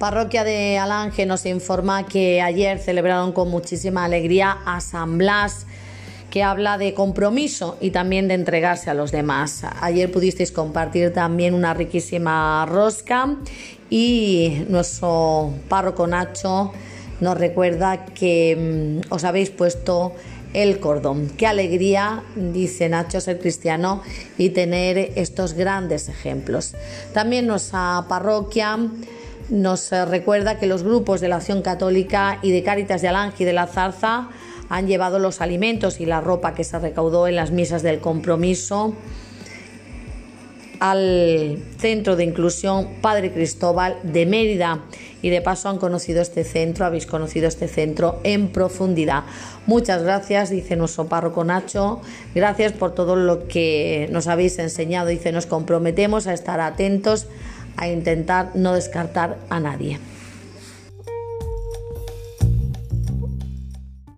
Parroquia de Alange nos informa que ayer celebraron con muchísima alegría a San Blas que habla de compromiso y también de entregarse a los demás. Ayer pudisteis compartir también una riquísima rosca y nuestro párroco Nacho nos recuerda que mm, os habéis puesto el cordón. Qué alegría, dice Nacho, ser cristiano y tener estos grandes ejemplos. También nuestra parroquia nos eh, recuerda que los grupos de la Acción Católica y de Cáritas de Alange y de la Zarza han llevado los alimentos y la ropa que se recaudó en las misas del compromiso al Centro de Inclusión Padre Cristóbal de Mérida. Y de paso han conocido este centro, habéis conocido este centro en profundidad. Muchas gracias, dice nuestro párroco Nacho, gracias por todo lo que nos habéis enseñado, dice, nos comprometemos a estar atentos a intentar no descartar a nadie.